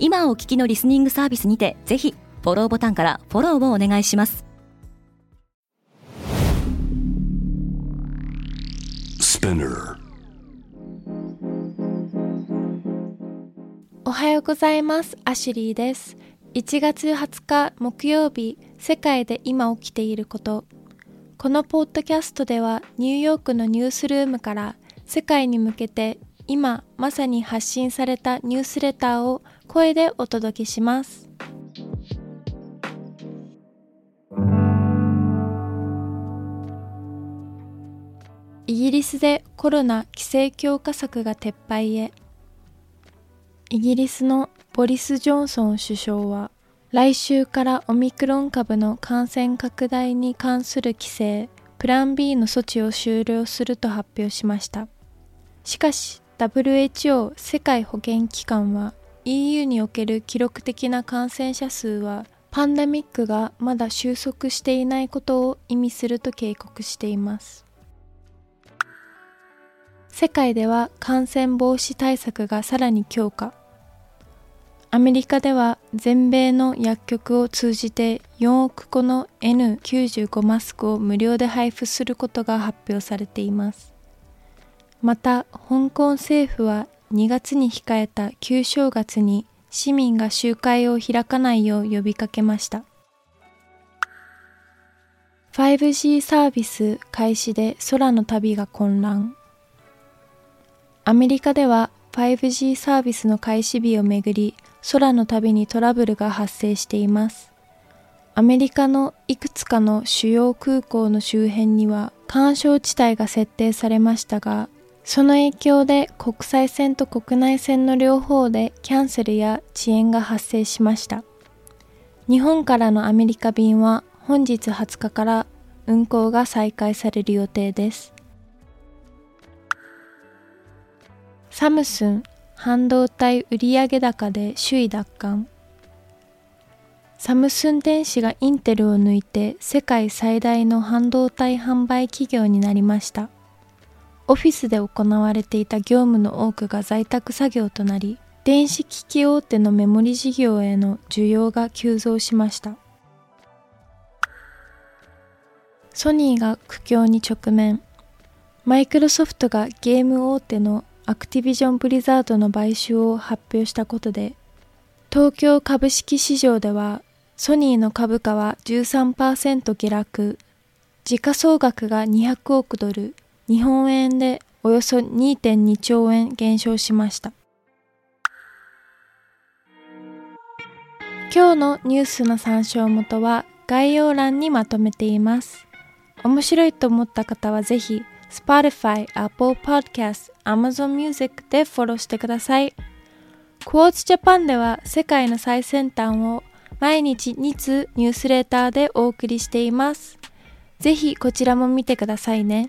今お聞きのリスニングサービスにてぜひフォローボタンからフォローをお願いします。おはようございます。アシュリーです。1月20日木曜日世界で今起きていること。このポッドキャストではニューヨークのニュースルームから世界に向けて今まさに発信されたニュースレターを声でお届けします。イギリスでコロナ規制強化策が撤廃へ。イギリスのボリス・ジョンソン首相は来週からオミクロン株の感染拡大に関する規制プラン B の措置を終了すると発表しました。しかし WHO 世界保健機関は EU における記録的な感染者数はパンデミックがまだ収束していないことを意味すると警告しています。世界では感染防止対策がさらに強化。アメリカでは全米の薬局を通じて4億個の N95 マスクを無料で配布することが発表されています。また香港政府は2月に控えた旧正月に市民が集会を開かないよう呼びかけました。5G サービス開始で空の旅が混乱。アメリカでは 5G サービスの開始日をめぐり空の旅にトラブルが発生しています。アメリカのいくつかの主要空港の周辺には干渉地帯が設定されましたがその影響で国際線と国内線の両方でキャンセルや遅延が発生しました。日本からのアメリカ便は本日20日から運航が再開される予定です。サムスン半導体売上高で首位奪還サムスン電子がインテルを抜いて世界最大の半導体販売企業になりました。オフィスで行われていた業務の多くが在宅作業となり、電子機器大手のメモリ事業への需要が急増しました。ソニーが苦境に直面。マイクロソフトがゲーム大手のアクティビジョン・ブリザードの買収を発表したことで、東京株式市場ではソニーの株価は13%下落、時価総額が200億ドル、日本円でおよそ2.2兆円減少しました。今日のニュースの参照元は概要欄にまとめています。面白いと思った方はぜひ Spotify、Apple Podcast、Amazon Music でフォローしてください。Quartz Japan では世界の最先端を毎日2通ニュースレーターでお送りしています。ぜひこちらも見てくださいね。